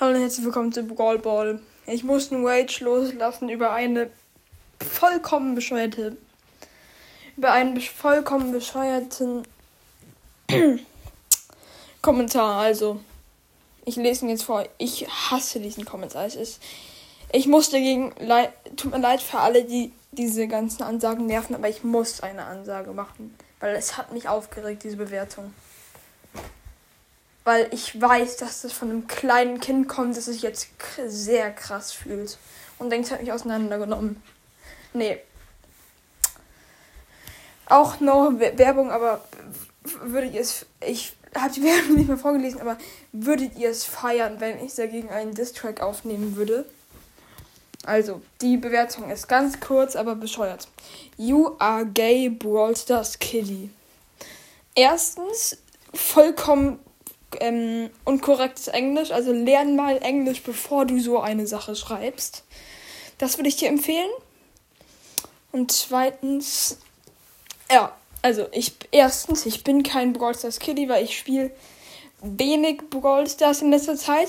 Hallo und herzlich willkommen zu Brawl Ball. Ich muss einen Rage loslassen über eine vollkommen bescheuerte. Über einen vollkommen bescheuerten Kommentar. Also, ich lese ihn jetzt vor. Ich hasse diesen Kommentar. Es ist. Ich muss dagegen. Leid, tut mir leid für alle, die diese ganzen Ansagen nerven, aber ich muss eine Ansage machen. Weil es hat mich aufgeregt, diese Bewertung weil ich weiß, dass das von einem kleinen Kind kommt, das sich jetzt sehr krass fühlt und denkt, es hat mich auseinandergenommen. Nee. Auch noch Werbung, aber würdet ihr es, ich habe die Werbung nicht mehr vorgelesen, aber würdet ihr es feiern, wenn ich dagegen einen Distrack aufnehmen würde? Also, die Bewertung ist ganz kurz, aber bescheuert. You are gay, Brawl Stars Kitty. Erstens, vollkommen ähm, unkorrektes Englisch. Also lern mal Englisch, bevor du so eine Sache schreibst. Das würde ich dir empfehlen. Und zweitens, ja, also ich erstens, ich bin kein Brawl Stars Kitty, weil ich spiele wenig Brawl Stars in letzter Zeit.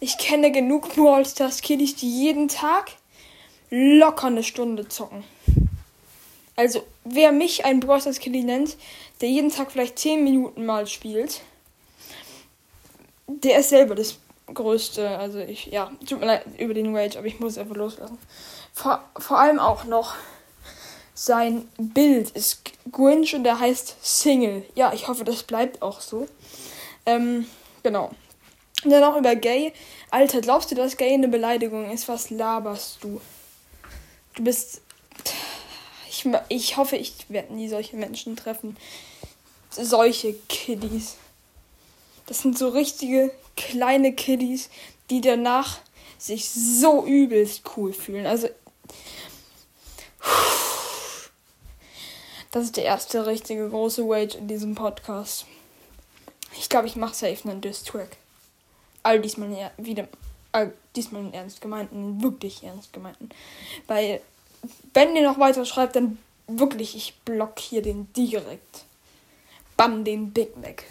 Ich kenne genug Brawl Stars Kiddies, die jeden Tag locker eine Stunde zocken. Also, wer mich ein Brawl Stars Kitty nennt, der jeden Tag vielleicht 10 Minuten mal spielt, der ist selber das Größte. Also ich, ja, tut mir leid über den Rage, aber ich muss einfach loslassen. Vor, vor allem auch noch sein Bild ist Grinch und der heißt Single. Ja, ich hoffe, das bleibt auch so. Ähm, genau. Und dann auch über Gay. Alter, glaubst du, dass Gay eine Beleidigung ist? Was laberst du? Du bist. Ich, ich hoffe, ich werde nie solche Menschen treffen. Solche Kiddies. Das sind so richtige kleine Kiddies, die danach sich so übelst cool fühlen. Also. Das ist der erste richtige große Wage in diesem Podcast. Ich glaube, ich mache safe einen Diss-Track. All diesmal wieder. All diesmal einen ernst gemeinten, wirklich ernst gemeinten. Weil, wenn ihr noch weiter schreibt, dann wirklich, ich blockiere den direkt. Bam, den Big Mac.